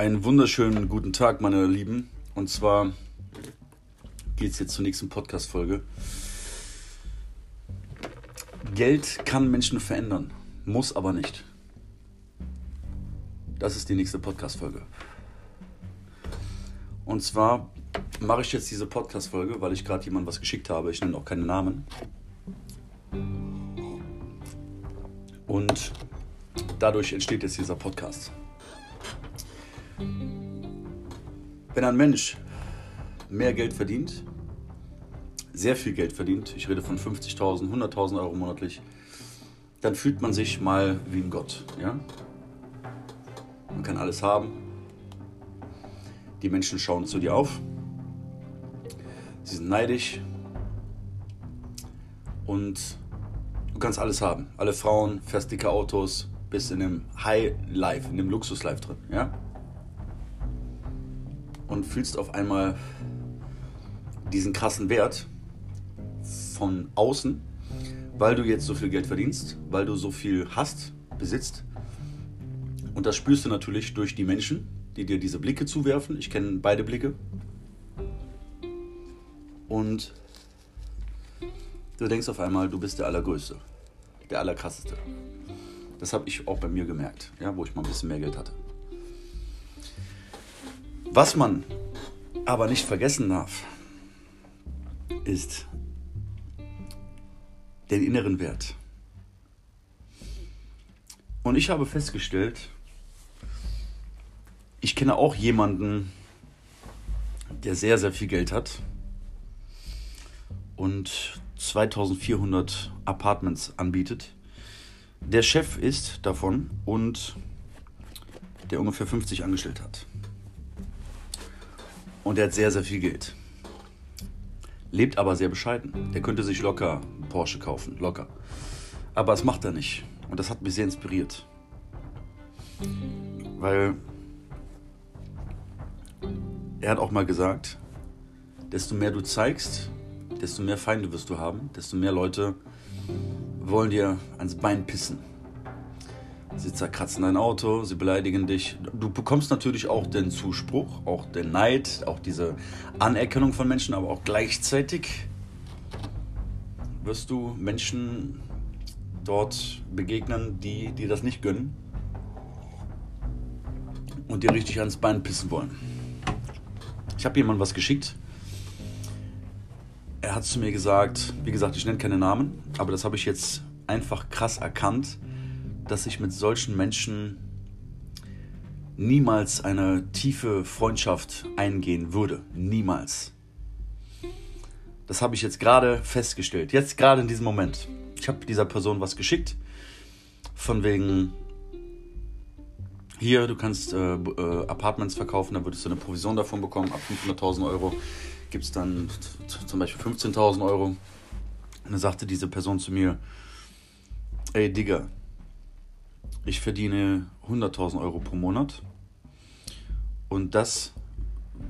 Einen wunderschönen guten Tag, meine Lieben. Und zwar geht es jetzt zur nächsten Podcast-Folge. Geld kann Menschen verändern, muss aber nicht. Das ist die nächste Podcast-Folge. Und zwar mache ich jetzt diese Podcast-Folge, weil ich gerade jemand was geschickt habe. Ich nenne auch keine Namen. Und dadurch entsteht jetzt dieser Podcast. Wenn ein Mensch mehr Geld verdient, sehr viel Geld verdient, ich rede von 50.000, 100.000 Euro monatlich, dann fühlt man sich mal wie ein Gott. Ja? Man kann alles haben. Die Menschen schauen zu dir auf. Sie sind neidisch. Und du kannst alles haben. Alle Frauen, fährst dicke Autos, bist in dem High Life, in dem Luxus Life drin. Ja? Und fühlst auf einmal diesen krassen Wert von außen, weil du jetzt so viel Geld verdienst, weil du so viel hast, besitzt. Und das spürst du natürlich durch die Menschen, die dir diese Blicke zuwerfen. Ich kenne beide Blicke. Und du denkst auf einmal, du bist der Allergrößte, der Allerkrasseste. Das habe ich auch bei mir gemerkt, ja, wo ich mal ein bisschen mehr Geld hatte. Was man aber nicht vergessen darf, ist den inneren Wert. Und ich habe festgestellt, ich kenne auch jemanden, der sehr, sehr viel Geld hat und 2400 Apartments anbietet. Der Chef ist davon und der ungefähr 50 angestellt hat. Und er hat sehr, sehr viel Geld. Lebt aber sehr bescheiden. Der könnte sich locker Porsche kaufen, locker. Aber das macht er nicht. Und das hat mich sehr inspiriert. Weil er hat auch mal gesagt, desto mehr du zeigst, desto mehr Feinde wirst du haben, desto mehr Leute wollen dir ans Bein pissen. Sie zerkratzen dein Auto, sie beleidigen dich. Du bekommst natürlich auch den Zuspruch, auch den Neid, auch diese Anerkennung von Menschen, aber auch gleichzeitig wirst du Menschen dort begegnen, die dir das nicht gönnen und dir richtig ans Bein pissen wollen. Ich habe jemandem was geschickt. Er hat zu mir gesagt, wie gesagt, ich nenne keine Namen, aber das habe ich jetzt einfach krass erkannt dass ich mit solchen Menschen niemals eine tiefe Freundschaft eingehen würde. Niemals. Das habe ich jetzt gerade festgestellt. Jetzt gerade in diesem Moment. Ich habe dieser Person was geschickt. Von wegen, hier, du kannst äh, äh, Apartments verkaufen, da würdest du eine Provision davon bekommen. Ab 500.000 Euro gibt es dann zum Beispiel 15.000 Euro. Und dann sagte diese Person zu mir, ey Digga, ich verdiene 100.000 Euro pro Monat. Und das,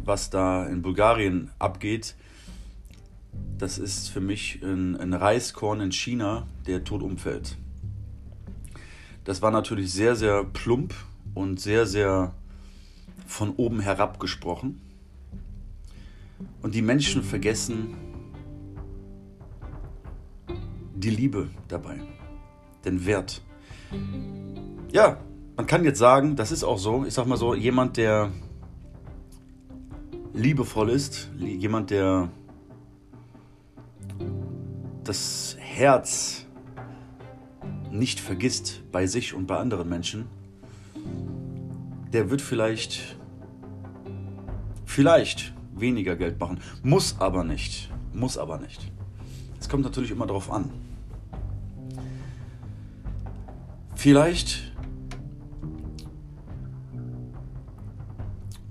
was da in Bulgarien abgeht, das ist für mich ein, ein Reiskorn in China, der tot umfällt. Das war natürlich sehr, sehr plump und sehr, sehr von oben herab gesprochen. Und die Menschen vergessen die Liebe dabei, den Wert ja, man kann jetzt sagen, das ist auch so, ich sag mal so, jemand, der liebevoll ist, jemand, der das Herz nicht vergisst bei sich und bei anderen Menschen, der wird vielleicht, vielleicht weniger Geld machen. Muss aber nicht. Muss aber nicht. Es kommt natürlich immer darauf an. Vielleicht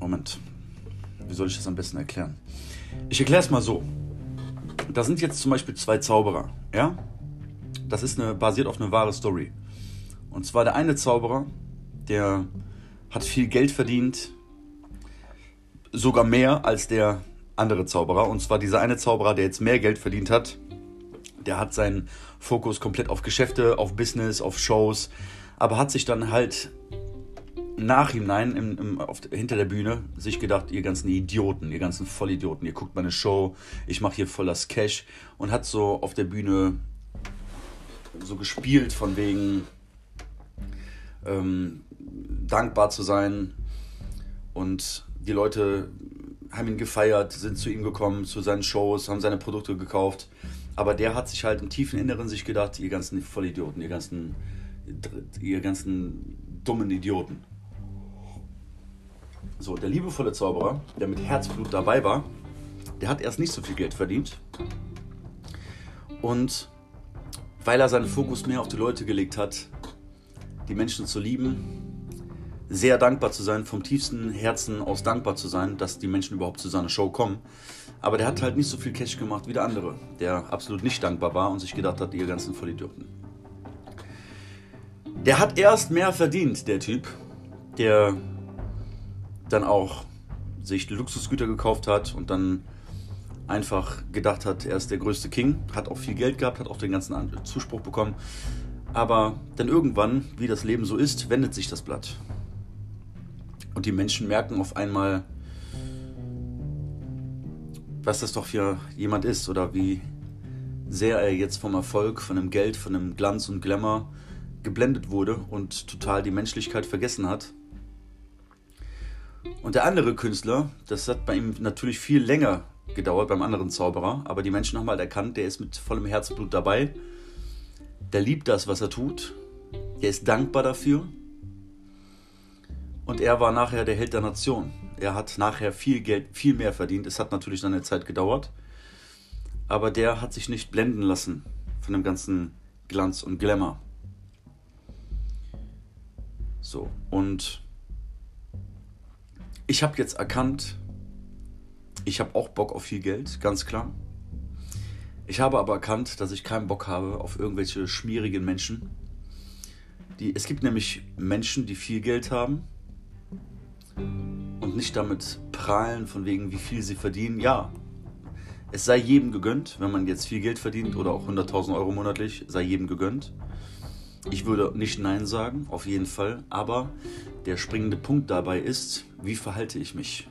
Moment. Wie soll ich das am besten erklären? Ich erkläre es mal so. Da sind jetzt zum Beispiel zwei Zauberer, ja? Das ist eine, basiert auf einer wahren Story. Und zwar der eine Zauberer, der hat viel Geld verdient, sogar mehr als der andere Zauberer. Und zwar dieser eine Zauberer, der jetzt mehr Geld verdient hat, der hat seinen Fokus komplett auf Geschäfte, auf Business, auf Shows, aber hat sich dann halt Nachhinein im, im, auf, hinter der Bühne sich gedacht, ihr ganzen Idioten, ihr ganzen Vollidioten, ihr guckt meine Show, ich mache hier voll das Cash und hat so auf der Bühne so gespielt von wegen ähm, dankbar zu sein und die Leute haben ihn gefeiert, sind zu ihm gekommen, zu seinen Shows, haben seine Produkte gekauft. Aber der hat sich halt im tiefen Inneren sich gedacht, ihr ganzen Vollidioten, ihr ganzen, ihr ganzen dummen Idioten. So, der liebevolle Zauberer, der mit Herzblut dabei war, der hat erst nicht so viel Geld verdient. Und weil er seinen Fokus mehr auf die Leute gelegt hat, die Menschen zu lieben, sehr dankbar zu sein, vom tiefsten Herzen aus dankbar zu sein, dass die Menschen überhaupt zu seiner Show kommen. Aber der hat halt nicht so viel Cash gemacht wie der andere, der absolut nicht dankbar war und sich gedacht hat, ihr ganzen Vollidioten. Der hat erst mehr verdient, der Typ, der dann auch sich Luxusgüter gekauft hat und dann einfach gedacht hat, er ist der größte King, hat auch viel Geld gehabt, hat auch den ganzen Zuspruch bekommen. Aber dann irgendwann, wie das Leben so ist, wendet sich das Blatt. Und die Menschen merken auf einmal, was das doch für jemand ist oder wie sehr er jetzt vom Erfolg, von dem Geld, von dem Glanz und Glamour geblendet wurde und total die Menschlichkeit vergessen hat. Und der andere Künstler, das hat bei ihm natürlich viel länger gedauert, beim anderen Zauberer, aber die Menschen haben halt erkannt, der ist mit vollem Herzblut dabei, der liebt das, was er tut, der ist dankbar dafür und er war nachher der Held der Nation. Er hat nachher viel Geld, viel mehr verdient. Es hat natürlich seine Zeit gedauert. Aber der hat sich nicht blenden lassen von dem ganzen Glanz und Glamour. So, und ich habe jetzt erkannt, ich habe auch Bock auf viel Geld, ganz klar. Ich habe aber erkannt, dass ich keinen Bock habe auf irgendwelche schmierigen Menschen. Die, es gibt nämlich Menschen, die viel Geld haben und nicht damit prahlen, von wegen, wie viel sie verdienen. Ja, es sei jedem gegönnt, wenn man jetzt viel Geld verdient oder auch 100.000 Euro monatlich, sei jedem gegönnt. Ich würde nicht Nein sagen, auf jeden Fall. Aber der springende Punkt dabei ist, wie verhalte ich mich,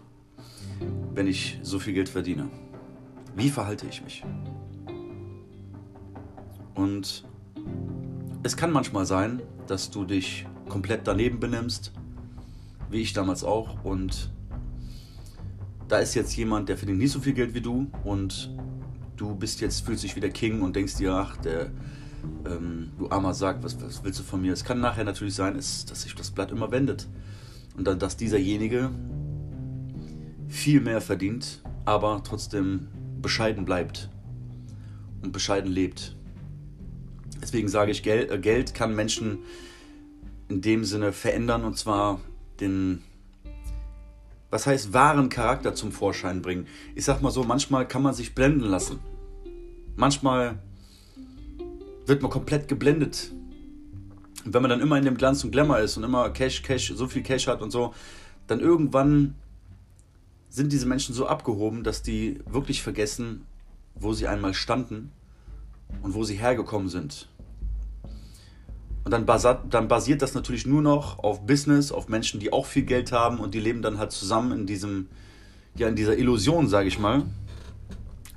wenn ich so viel Geld verdiene? Wie verhalte ich mich? Und es kann manchmal sein, dass du dich komplett daneben benimmst, wie ich damals auch. Und da ist jetzt jemand, der verdient nicht so viel Geld wie du und du bist jetzt, fühlst dich wie der King und denkst dir, ach, der, ähm, du armer Sack, was, was willst du von mir? Es kann nachher natürlich sein, ist, dass sich das Blatt immer wendet. Und dann, dass dieserjenige viel mehr verdient, aber trotzdem bescheiden bleibt und bescheiden lebt. Deswegen sage ich, Geld, äh, Geld kann Menschen in dem Sinne verändern und zwar den, was heißt, wahren Charakter zum Vorschein bringen. Ich sag mal so, manchmal kann man sich blenden lassen. Manchmal wird man komplett geblendet. Und wenn man dann immer in dem Glanz und Glamour ist und immer Cash, Cash, so viel Cash hat und so, dann irgendwann sind diese Menschen so abgehoben, dass die wirklich vergessen, wo sie einmal standen und wo sie hergekommen sind. Und dann, basiert, dann basiert das natürlich nur noch auf Business, auf Menschen, die auch viel Geld haben und die leben dann halt zusammen in diesem, ja, in dieser Illusion, sage ich mal.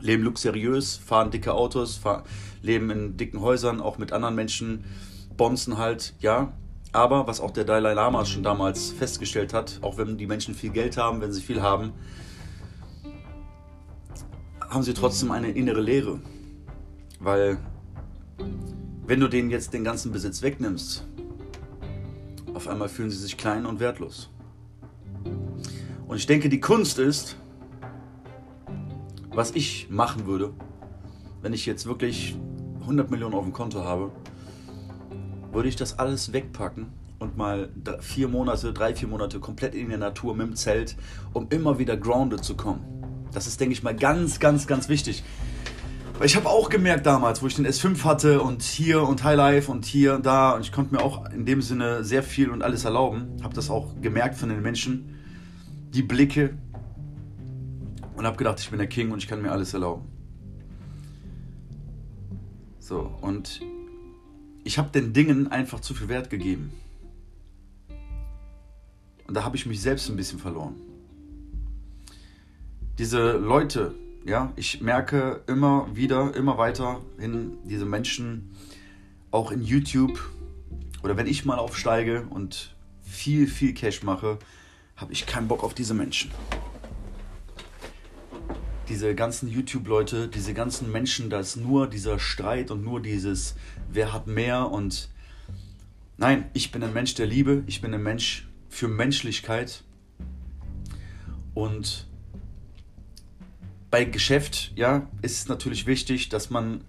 Leben luxuriös, fahren dicke Autos, fahr, leben in dicken Häusern, auch mit anderen Menschen, bonzen halt, ja. Aber was auch der Dalai Lama schon damals festgestellt hat, auch wenn die Menschen viel Geld haben, wenn sie viel haben, haben sie trotzdem eine innere Leere. Weil wenn du denen jetzt den ganzen Besitz wegnimmst, auf einmal fühlen sie sich klein und wertlos. Und ich denke, die Kunst ist, was ich machen würde, wenn ich jetzt wirklich 100 Millionen auf dem Konto habe, würde ich das alles wegpacken und mal vier Monate, drei, vier Monate komplett in der Natur mit dem Zelt, um immer wieder grounded zu kommen. Das ist, denke ich mal, ganz, ganz, ganz wichtig. Weil ich habe auch gemerkt damals, wo ich den S5 hatte und hier und Highlife und hier und da und ich konnte mir auch in dem Sinne sehr viel und alles erlauben. Habe das auch gemerkt von den Menschen, die Blicke und habe gedacht, ich bin der King und ich kann mir alles erlauben. So, und ich habe den Dingen einfach zu viel Wert gegeben. Und da habe ich mich selbst ein bisschen verloren. Diese Leute, ja, ich merke immer wieder, immer weiter in diese Menschen, auch in YouTube oder wenn ich mal aufsteige und viel, viel Cash mache, habe ich keinen Bock auf diese Menschen. Diese ganzen YouTube-Leute, diese ganzen Menschen, da ist nur dieser Streit und nur dieses, wer hat mehr und nein, ich bin ein Mensch der Liebe, ich bin ein Mensch für Menschlichkeit. Und bei Geschäft, ja, ist es natürlich wichtig, dass man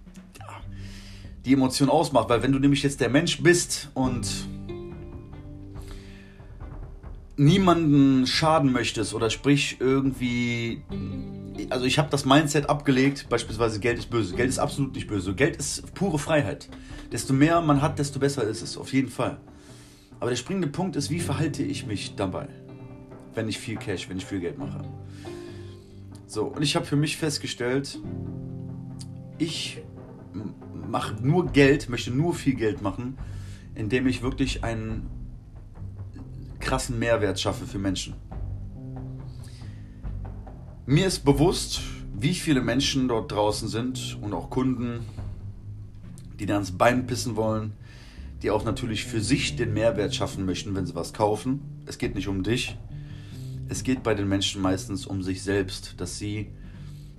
die Emotion ausmacht, weil wenn du nämlich jetzt der Mensch bist und niemanden schaden möchtest oder sprich irgendwie also ich habe das Mindset abgelegt, beispielsweise Geld ist böse. Geld ist absolut nicht böse. Geld ist pure Freiheit. Desto mehr man hat, desto besser ist es, auf jeden Fall. Aber der springende Punkt ist, wie verhalte ich mich dabei, wenn ich viel Cash, wenn ich viel Geld mache. So, und ich habe für mich festgestellt, ich mache nur Geld, möchte nur viel Geld machen, indem ich wirklich einen krassen Mehrwert schaffe für Menschen. Mir ist bewusst, wie viele Menschen dort draußen sind und auch Kunden, die da ans Bein pissen wollen, die auch natürlich für sich den Mehrwert schaffen möchten, wenn sie was kaufen. Es geht nicht um dich. Es geht bei den Menschen meistens um sich selbst, dass sie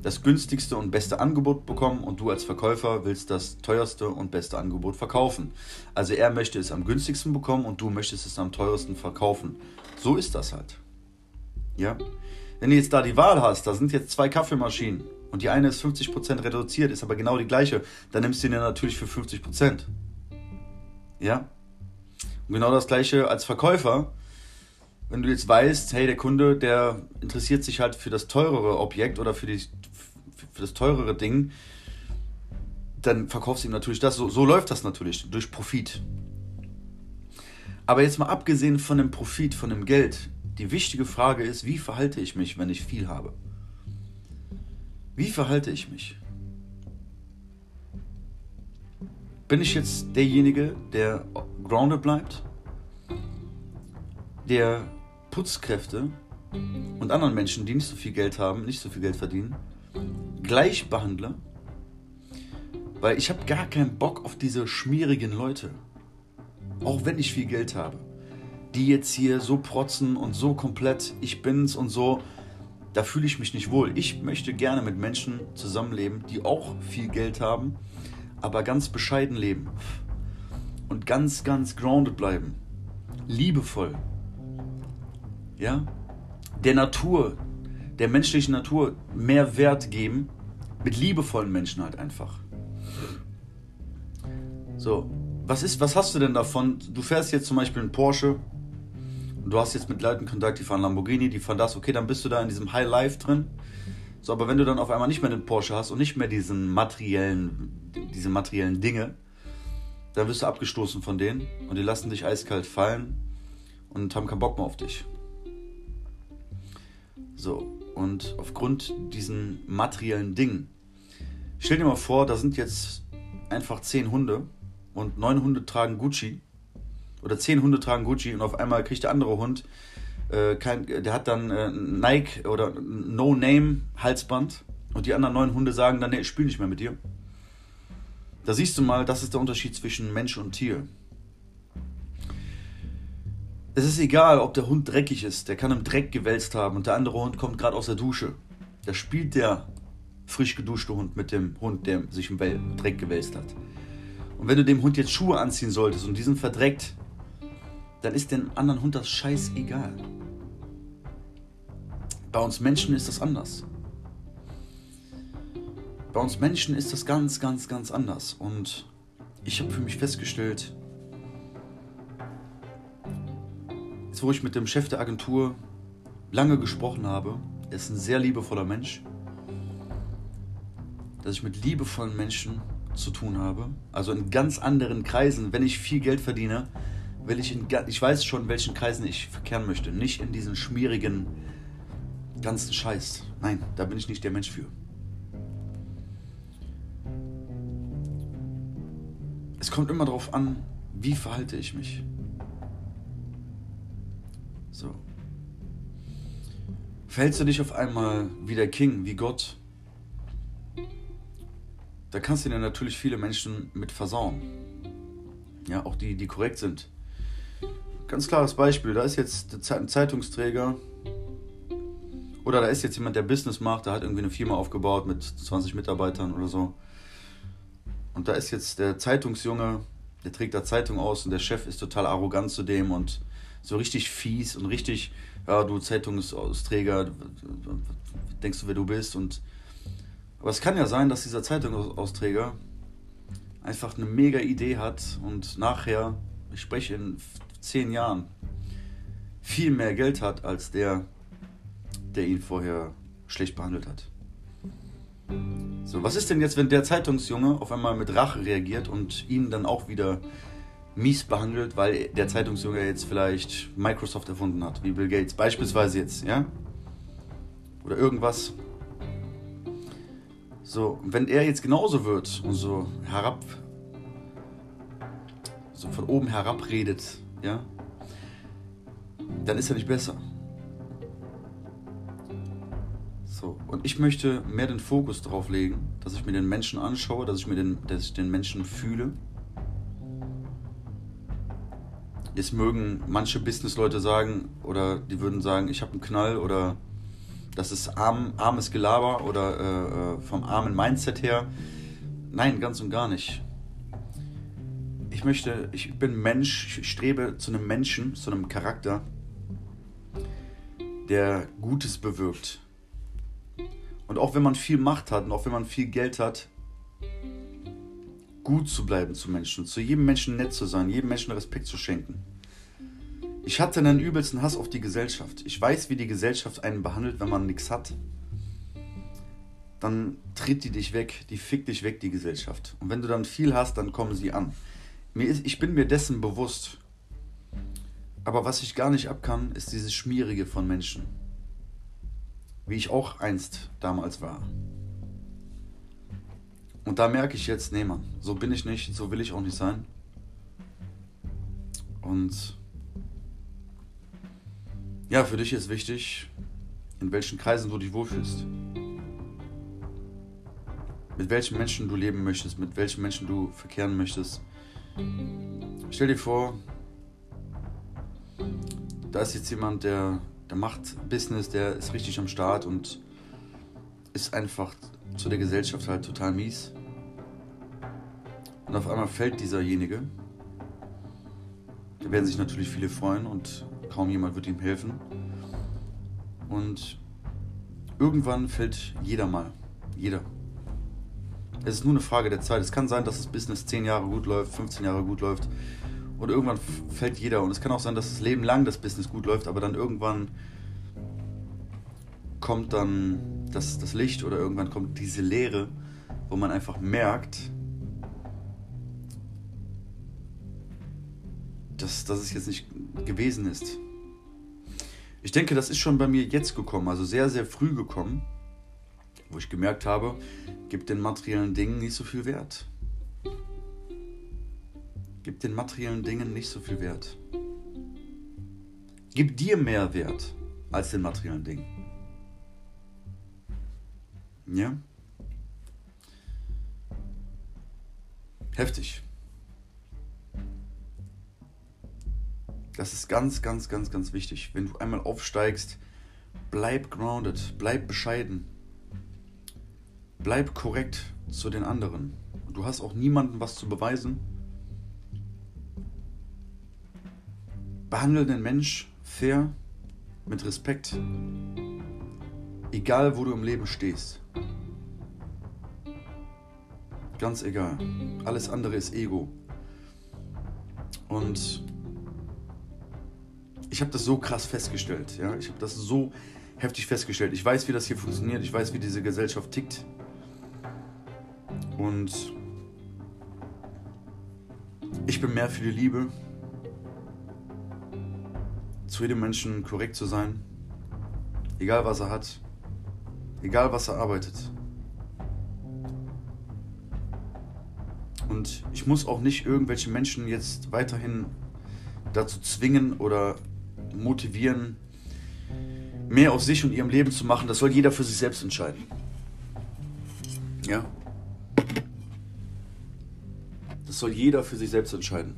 das günstigste und beste Angebot bekommen und du als Verkäufer willst das teuerste und beste Angebot verkaufen. Also er möchte es am günstigsten bekommen und du möchtest es am teuersten verkaufen. So ist das halt. Ja? Wenn du jetzt da die Wahl hast, da sind jetzt zwei Kaffeemaschinen und die eine ist 50% reduziert, ist aber genau die gleiche, dann nimmst du den natürlich für 50%. Ja? Und genau das gleiche als Verkäufer. Wenn du jetzt weißt, hey, der Kunde, der interessiert sich halt für das teurere Objekt oder für die, für das teurere Ding, dann verkaufst du ihm natürlich das. So, so läuft das natürlich, durch Profit. Aber jetzt mal abgesehen von dem Profit, von dem Geld, die wichtige Frage ist, wie verhalte ich mich, wenn ich viel habe? Wie verhalte ich mich? Bin ich jetzt derjenige, der grounded bleibt, der Putzkräfte und anderen Menschen, die nicht so viel Geld haben, nicht so viel Geld verdienen, gleich behandle, weil ich habe gar keinen Bock auf diese schmierigen Leute. Auch wenn ich viel Geld habe. Die jetzt hier so protzen und so komplett, ich bin's und so, da fühle ich mich nicht wohl. Ich möchte gerne mit Menschen zusammenleben, die auch viel Geld haben, aber ganz bescheiden leben. Und ganz, ganz grounded bleiben. Liebevoll. Ja? Der Natur, der menschlichen Natur mehr Wert geben, mit liebevollen Menschen halt einfach. So, was ist, was hast du denn davon? Du fährst jetzt zum Beispiel einen Porsche und du hast jetzt mit Leuten Kontakt, die fahren Lamborghini, die fahren das, okay, dann bist du da in diesem High Life drin. So, aber wenn du dann auf einmal nicht mehr den Porsche hast und nicht mehr diesen materiellen, diese materiellen Dinge, dann wirst du abgestoßen von denen und die lassen dich eiskalt fallen und haben keinen Bock mehr auf dich. So, und aufgrund diesen materiellen Dingen, stell dir mal vor, da sind jetzt einfach zehn Hunde und neun Hunde tragen Gucci oder zehn Hunde tragen Gucci und auf einmal kriegt der andere Hund, äh, kein, der hat dann äh, Nike oder No-Name Halsband und die anderen neun Hunde sagen dann, nee, ich spiele nicht mehr mit dir. Da siehst du mal, das ist der Unterschied zwischen Mensch und Tier. Es ist egal, ob der Hund dreckig ist, der kann im Dreck gewälzt haben und der andere Hund kommt gerade aus der Dusche. Da spielt der frisch geduschte Hund mit dem Hund, der sich im Dreck gewälzt hat. Und wenn du dem Hund jetzt Schuhe anziehen solltest und diesen verdreckt, dann ist dem anderen Hund das scheißegal. Bei uns Menschen ist das anders. Bei uns Menschen ist das ganz, ganz, ganz anders. Und ich habe für mich festgestellt, jetzt wo ich mit dem Chef der Agentur lange gesprochen habe, er ist ein sehr liebevoller Mensch, dass ich mit liebevollen Menschen zu tun habe, also in ganz anderen Kreisen, wenn ich viel Geld verdiene, will ich in, ich weiß schon, in welchen Kreisen ich verkehren möchte, nicht in diesen schmierigen ganzen Scheiß. Nein, da bin ich nicht der Mensch für. Es kommt immer darauf an, wie verhalte ich mich. So. verhältst du dich auf einmal wie der King, wie Gott, da kannst du dir natürlich viele Menschen mit versauen. Ja, auch die, die korrekt sind. Ganz klares Beispiel, da ist jetzt ein Zeitungsträger oder da ist jetzt jemand, der Business macht, der hat irgendwie eine Firma aufgebaut mit 20 Mitarbeitern oder so. Und da ist jetzt der Zeitungsjunge, der trägt da Zeitung aus und der Chef ist total arrogant zu dem und so richtig fies und richtig, ja, du Zeitungsausträger, denkst du, wer du bist und aber es kann ja sein, dass dieser Zeitungsausträger einfach eine mega Idee hat und nachher, ich spreche in zehn Jahren, viel mehr Geld hat als der, der ihn vorher schlecht behandelt hat. So, was ist denn jetzt, wenn der Zeitungsjunge auf einmal mit Rache reagiert und ihn dann auch wieder mies behandelt, weil der Zeitungsjunge jetzt vielleicht Microsoft erfunden hat, wie Bill Gates, beispielsweise jetzt, ja? Oder irgendwas. So, wenn er jetzt genauso wird und so herab, so von oben herab redet, ja, dann ist er nicht besser. So, und ich möchte mehr den Fokus darauf legen, dass ich mir den Menschen anschaue, dass ich mir den, dass ich den Menschen fühle. Jetzt mögen manche Businessleute sagen, oder die würden sagen, ich habe einen Knall oder das ist arm, armes Gelaber oder äh, äh, vom armen Mindset her. Nein, ganz und gar nicht. Ich möchte, ich bin Mensch, ich strebe zu einem Menschen, zu einem Charakter, der Gutes bewirkt. Und auch wenn man viel Macht hat und auch wenn man viel Geld hat, gut zu bleiben zu Menschen, zu jedem Menschen nett zu sein, jedem Menschen Respekt zu schenken. Ich hatte einen übelsten Hass auf die Gesellschaft. Ich weiß, wie die Gesellschaft einen behandelt, wenn man nichts hat. Dann tritt die dich weg, die fickt dich weg, die Gesellschaft. Und wenn du dann viel hast, dann kommen sie an. ich bin mir dessen bewusst. Aber was ich gar nicht abkann, ist dieses Schmierige von Menschen. Wie ich auch einst damals war. Und da merke ich jetzt, nee Mann, so bin ich nicht, so will ich auch nicht sein. Und ja, für dich ist wichtig, in welchen Kreisen du dich wohlfühlst. Mit welchen Menschen du leben möchtest, mit welchen Menschen du verkehren möchtest. Stell dir vor, da ist jetzt jemand, der, der macht Business, der ist richtig am Start und ist einfach zu der Gesellschaft halt total mies. Und auf einmal fällt dieserjenige. Da werden sich natürlich viele freuen und kaum jemand wird ihm helfen. Und irgendwann fällt jeder mal. Jeder. Es ist nur eine Frage der Zeit. Es kann sein, dass das Business 10 Jahre gut läuft, 15 Jahre gut läuft. Und irgendwann fällt jeder. Und es kann auch sein, dass das Leben lang das Business gut läuft, aber dann irgendwann kommt dann das, das Licht oder irgendwann kommt diese Leere, wo man einfach merkt, dass, dass es jetzt nicht gewesen ist. Ich denke, das ist schon bei mir jetzt gekommen, also sehr, sehr früh gekommen, wo ich gemerkt habe, gibt den materiellen Dingen nicht so viel Wert. Gib den materiellen Dingen nicht so viel Wert. Gib dir mehr Wert als den materiellen Dingen. Ja? Heftig. Das ist ganz, ganz, ganz, ganz wichtig. Wenn du einmal aufsteigst, bleib grounded, bleib bescheiden. Bleib korrekt zu den anderen. Du hast auch niemandem was zu beweisen. Behandle den Mensch fair, mit Respekt. Egal, wo du im Leben stehst. Ganz egal. Alles andere ist Ego. Und ich habe das so krass festgestellt. Ja? Ich habe das so heftig festgestellt. Ich weiß, wie das hier funktioniert. Ich weiß, wie diese Gesellschaft tickt. Und ich bin mehr für die Liebe. Zu jedem Menschen korrekt zu sein. Egal, was er hat. Egal, was er arbeitet. Und ich muss auch nicht irgendwelche Menschen jetzt weiterhin dazu zwingen oder motivieren, mehr aus sich und ihrem Leben zu machen, das soll jeder für sich selbst entscheiden. Ja? Das soll jeder für sich selbst entscheiden.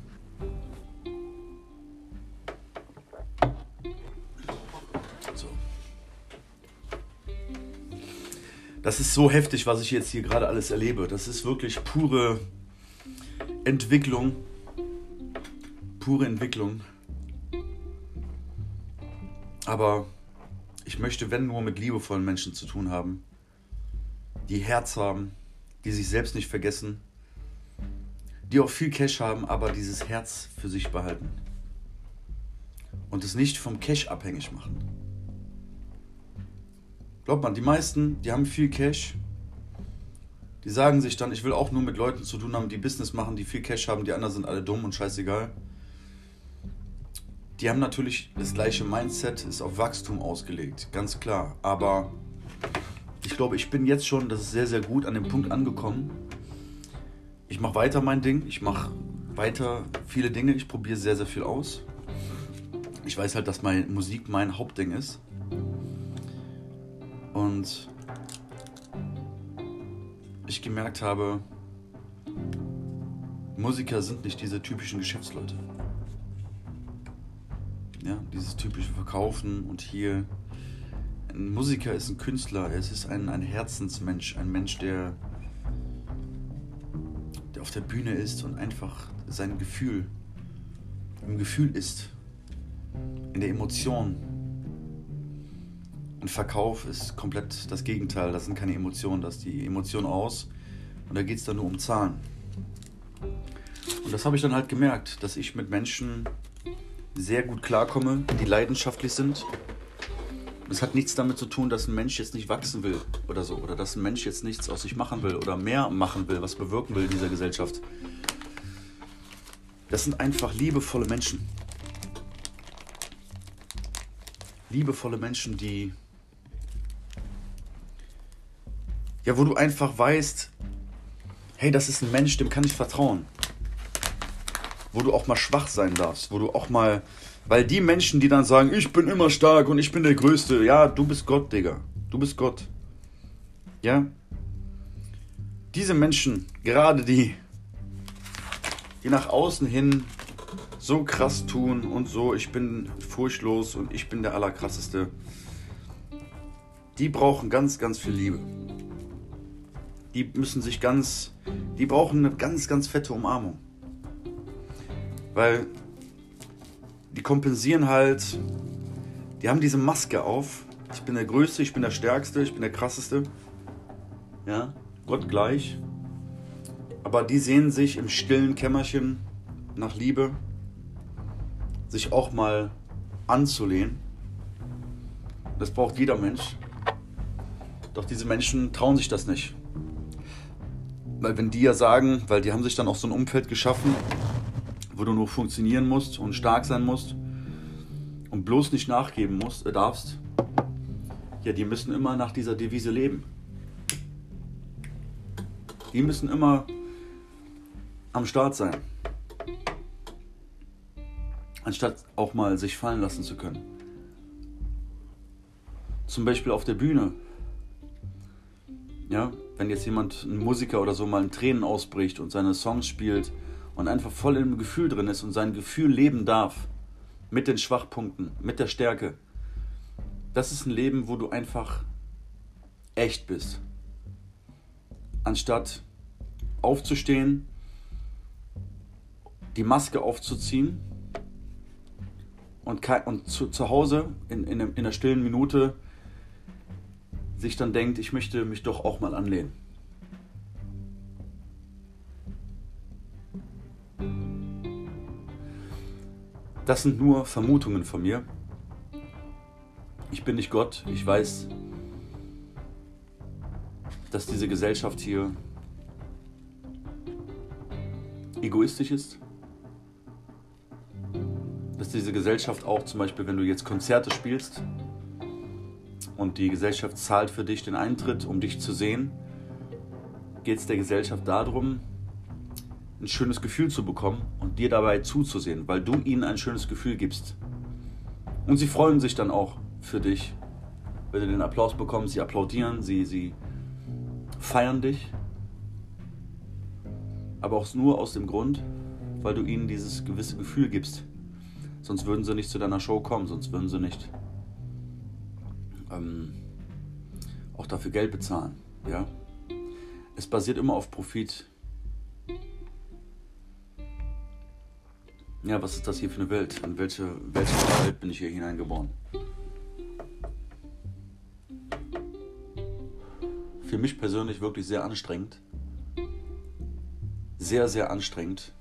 Das ist so heftig, was ich jetzt hier gerade alles erlebe. Das ist wirklich pure Entwicklung. Pure Entwicklung. Aber ich möchte, wenn nur, mit liebevollen Menschen zu tun haben, die Herz haben, die sich selbst nicht vergessen, die auch viel Cash haben, aber dieses Herz für sich behalten. Und es nicht vom Cash abhängig machen. Glaubt man, die meisten, die haben viel Cash, die sagen sich dann, ich will auch nur mit Leuten zu tun haben, die Business machen, die viel Cash haben, die anderen sind alle dumm und scheißegal die haben natürlich das gleiche Mindset, ist auf Wachstum ausgelegt, ganz klar. Aber ich glaube, ich bin jetzt schon, das ist sehr, sehr gut, an dem Punkt angekommen. Ich mache weiter mein Ding, ich mache weiter viele Dinge, ich probiere sehr, sehr viel aus. Ich weiß halt, dass meine Musik mein Hauptding ist. Und ich gemerkt habe, Musiker sind nicht diese typischen Geschäftsleute. Ja, dieses typische Verkaufen und hier. Ein Musiker ist ein Künstler, es ist ein, ein Herzensmensch, ein Mensch, der, der auf der Bühne ist und einfach sein Gefühl im Gefühl ist, in der Emotion. Ein Verkauf ist komplett das Gegenteil, das sind keine Emotionen, das ist die Emotion aus und da geht es dann nur um Zahlen. Und das habe ich dann halt gemerkt, dass ich mit Menschen sehr gut klarkomme, die leidenschaftlich sind. Das hat nichts damit zu tun, dass ein Mensch jetzt nicht wachsen will oder so. Oder dass ein Mensch jetzt nichts aus sich machen will oder mehr machen will, was bewirken will in dieser Gesellschaft. Das sind einfach liebevolle Menschen. Liebevolle Menschen, die. Ja, wo du einfach weißt, hey, das ist ein Mensch, dem kann ich vertrauen wo du auch mal schwach sein darfst, wo du auch mal, weil die Menschen, die dann sagen, ich bin immer stark und ich bin der Größte, ja, du bist Gott, Digga, du bist Gott. Ja? Diese Menschen, gerade die, die nach außen hin so krass tun und so, ich bin furchtlos und ich bin der Allerkrasseste, die brauchen ganz, ganz viel Liebe. Die müssen sich ganz, die brauchen eine ganz, ganz fette Umarmung. Weil die kompensieren halt, die haben diese Maske auf. Ich bin der Größte, ich bin der Stärkste, ich bin der Krasseste. Ja, Gott gleich. Aber die sehen sich im stillen Kämmerchen nach Liebe, sich auch mal anzulehnen. Das braucht jeder Mensch. Doch diese Menschen trauen sich das nicht. Weil wenn die ja sagen, weil die haben sich dann auch so ein Umfeld geschaffen, wo du nur funktionieren musst und stark sein musst und bloß nicht nachgeben musst, äh, darfst, ja, die müssen immer nach dieser Devise leben. Die müssen immer am Start sein. Anstatt auch mal sich fallen lassen zu können. Zum Beispiel auf der Bühne. Ja, wenn jetzt jemand, ein Musiker oder so, mal in Tränen ausbricht und seine Songs spielt und einfach voll im Gefühl drin ist und sein Gefühl leben darf, mit den Schwachpunkten, mit der Stärke, das ist ein Leben, wo du einfach echt bist. Anstatt aufzustehen, die Maske aufzuziehen und, und zu, zu Hause in, in, in der stillen Minute sich dann denkt, ich möchte mich doch auch mal anlehnen. Das sind nur Vermutungen von mir. Ich bin nicht Gott. Ich weiß, dass diese Gesellschaft hier egoistisch ist. Dass diese Gesellschaft auch zum Beispiel, wenn du jetzt Konzerte spielst und die Gesellschaft zahlt für dich den Eintritt, um dich zu sehen, geht es der Gesellschaft darum, ein schönes Gefühl zu bekommen und dir dabei zuzusehen, weil du ihnen ein schönes Gefühl gibst. Und sie freuen sich dann auch für dich, wenn du den Applaus bekommst, sie applaudieren, sie, sie feiern dich. Aber auch nur aus dem Grund, weil du ihnen dieses gewisse Gefühl gibst. Sonst würden sie nicht zu deiner Show kommen, sonst würden sie nicht ähm, auch dafür Geld bezahlen. Ja? Es basiert immer auf Profit. Ja, was ist das hier für eine Welt? In welche, welche Welt bin ich hier hineingeboren? Für mich persönlich wirklich sehr anstrengend. Sehr, sehr anstrengend.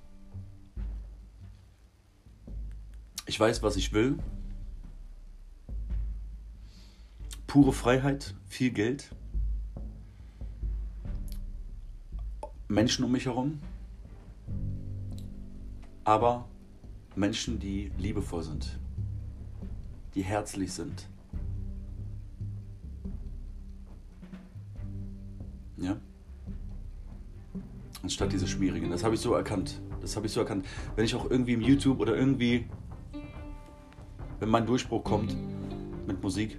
Ich weiß, was ich will. Pure Freiheit, viel Geld. Menschen um mich herum. Aber Menschen, die liebevoll sind, die herzlich sind. Ja? Anstatt diese schmierigen. Das habe ich so erkannt. Das habe ich so erkannt. Wenn ich auch irgendwie im YouTube oder irgendwie, wenn mein Durchbruch kommt mit Musik,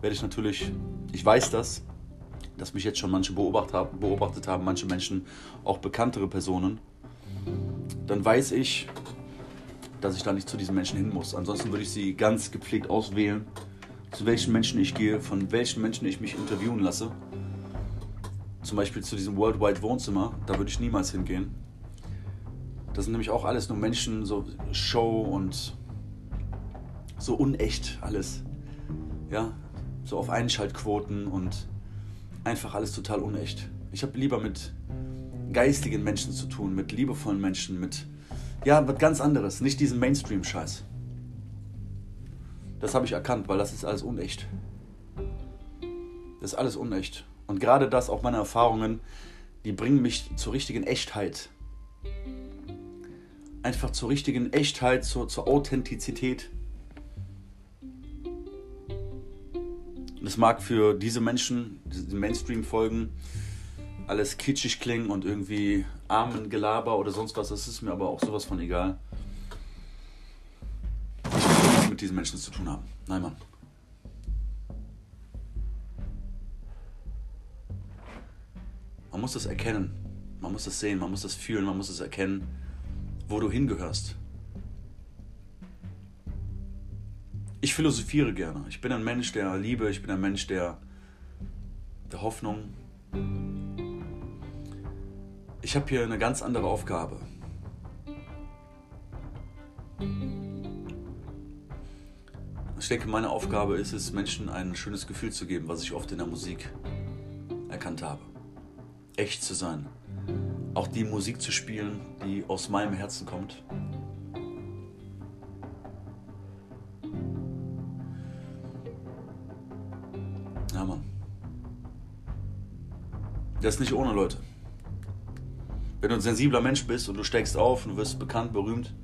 werde ich natürlich, ich weiß das, dass mich jetzt schon manche beobachtet haben, manche Menschen, auch bekanntere Personen, dann weiß ich, dass ich da nicht zu diesen Menschen hin muss. Ansonsten würde ich sie ganz gepflegt auswählen, zu welchen Menschen ich gehe, von welchen Menschen ich mich interviewen lasse. Zum Beispiel zu diesem Worldwide Wohnzimmer, da würde ich niemals hingehen. Das sind nämlich auch alles nur Menschen, so Show und so unecht alles. Ja, so auf Einschaltquoten und einfach alles total unecht. Ich habe lieber mit geistigen Menschen zu tun, mit liebevollen Menschen, mit ja, was ganz anderes, nicht diesen Mainstream-Scheiß. Das habe ich erkannt, weil das ist alles unecht. Das ist alles unecht. Und gerade das, auch meine Erfahrungen, die bringen mich zur richtigen Echtheit. Einfach zur richtigen Echtheit, zur, zur Authentizität. Das mag für diese Menschen, die Mainstream-Folgen, alles kitschig klingen und irgendwie armen Gelaber oder sonst was, das ist mir aber auch sowas von egal. Ich will nichts mit diesen Menschen zu tun haben. Nein, Mann. Man muss das erkennen. Man muss das sehen, man muss das fühlen, man muss es erkennen, wo du hingehörst. Ich philosophiere gerne. Ich bin ein Mensch der Liebe, ich bin ein Mensch der, der Hoffnung, ich habe hier eine ganz andere Aufgabe. Ich denke, meine Aufgabe ist es, Menschen ein schönes Gefühl zu geben, was ich oft in der Musik erkannt habe. Echt zu sein. Auch die Musik zu spielen, die aus meinem Herzen kommt. Das ist nicht ohne Leute. Wenn du ein sensibler Mensch bist und du steigst auf und du wirst bekannt, berühmt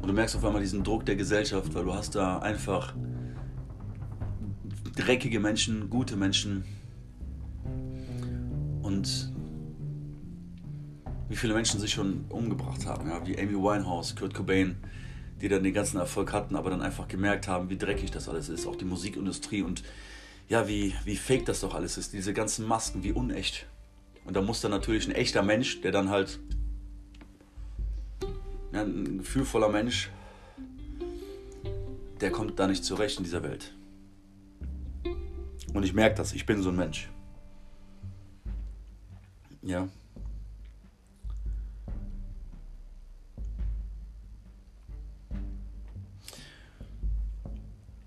und du merkst auf einmal diesen Druck der Gesellschaft, weil du hast da einfach dreckige Menschen, gute Menschen. Und wie viele Menschen sich schon umgebracht haben, ja, wie Amy Winehouse, Kurt Cobain, die dann den ganzen Erfolg hatten, aber dann einfach gemerkt haben, wie dreckig das alles ist, auch die Musikindustrie und ja, wie, wie fake das doch alles ist, diese ganzen Masken, wie unecht. Und da muss dann natürlich ein echter Mensch, der dann halt ja, ein gefühlvoller Mensch, der kommt da nicht zurecht in dieser Welt. Und ich merke das, ich bin so ein Mensch. Ja.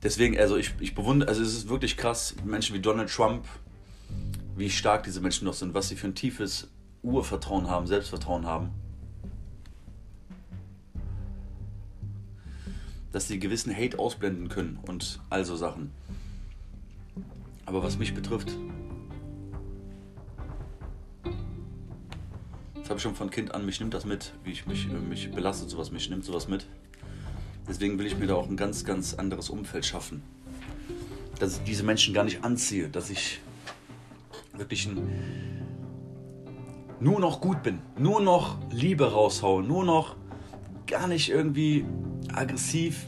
Deswegen, also ich, ich bewundere, also es ist wirklich krass, Menschen wie Donald Trump, wie stark diese Menschen noch sind, was sie für ein tiefes Urvertrauen haben, Selbstvertrauen haben. Dass sie gewissen Hate ausblenden können und all so Sachen. Aber was mich betrifft, das habe ich schon von Kind an, mich nimmt das mit, wie ich mich, mich belastet sowas, mich nimmt sowas mit. Deswegen will ich mir da auch ein ganz, ganz anderes Umfeld schaffen. Dass ich diese Menschen gar nicht anziehe, dass ich wirklich ein, nur noch gut bin, nur noch Liebe raushaue, nur noch gar nicht irgendwie aggressiv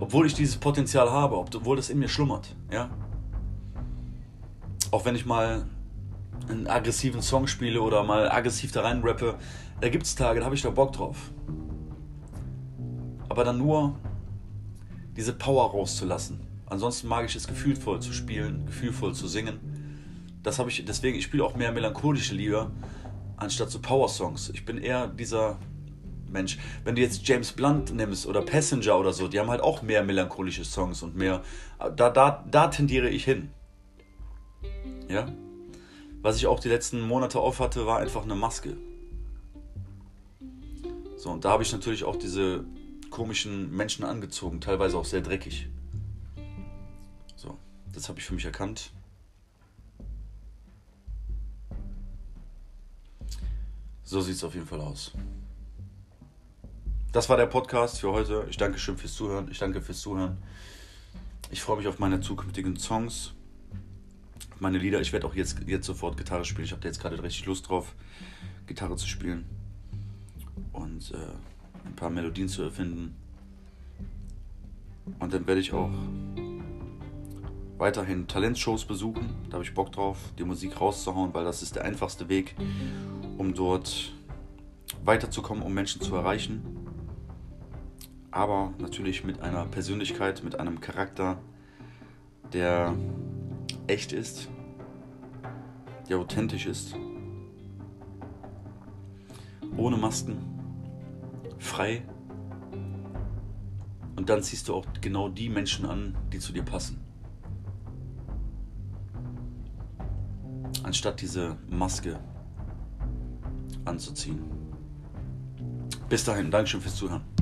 Obwohl ich dieses Potenzial habe, obwohl das in mir schlummert, ja. Auch wenn ich mal einen aggressiven Song spiele oder mal aggressiv da rein rappe, da gibt es Tage, da habe ich da Bock drauf. Aber dann nur diese Power rauszulassen. Ansonsten mag ich es gefühlvoll zu spielen, gefühlvoll zu singen. Das habe ich, deswegen, ich spiele auch mehr melancholische Lieder anstatt so Power-Songs. Ich bin eher dieser Mensch. Wenn du jetzt James Blunt nimmst oder Passenger oder so, die haben halt auch mehr melancholische Songs und mehr. Da, da, da tendiere ich hin. Ja? Was ich auch die letzten Monate auf hatte, war einfach eine Maske. So, und da habe ich natürlich auch diese komischen Menschen angezogen, teilweise auch sehr dreckig. So, das habe ich für mich erkannt. So sieht es auf jeden Fall aus. Das war der Podcast für heute. Ich danke schön fürs Zuhören. Ich danke fürs Zuhören. Ich freue mich auf meine zukünftigen Songs, auf meine Lieder. Ich werde auch jetzt, jetzt sofort Gitarre spielen. Ich habe da jetzt gerade richtig Lust drauf, Gitarre zu spielen und äh, ein paar Melodien zu erfinden. Und dann werde ich auch weiterhin Talentshows besuchen. Da habe ich Bock drauf, die Musik rauszuhauen, weil das ist der einfachste Weg, um dort weiterzukommen, um Menschen zu erreichen. Aber natürlich mit einer Persönlichkeit, mit einem Charakter, der echt ist, der authentisch ist, ohne Masken, frei. Und dann ziehst du auch genau die Menschen an, die zu dir passen. Anstatt diese Maske anzuziehen. Bis dahin, Dankeschön fürs Zuhören.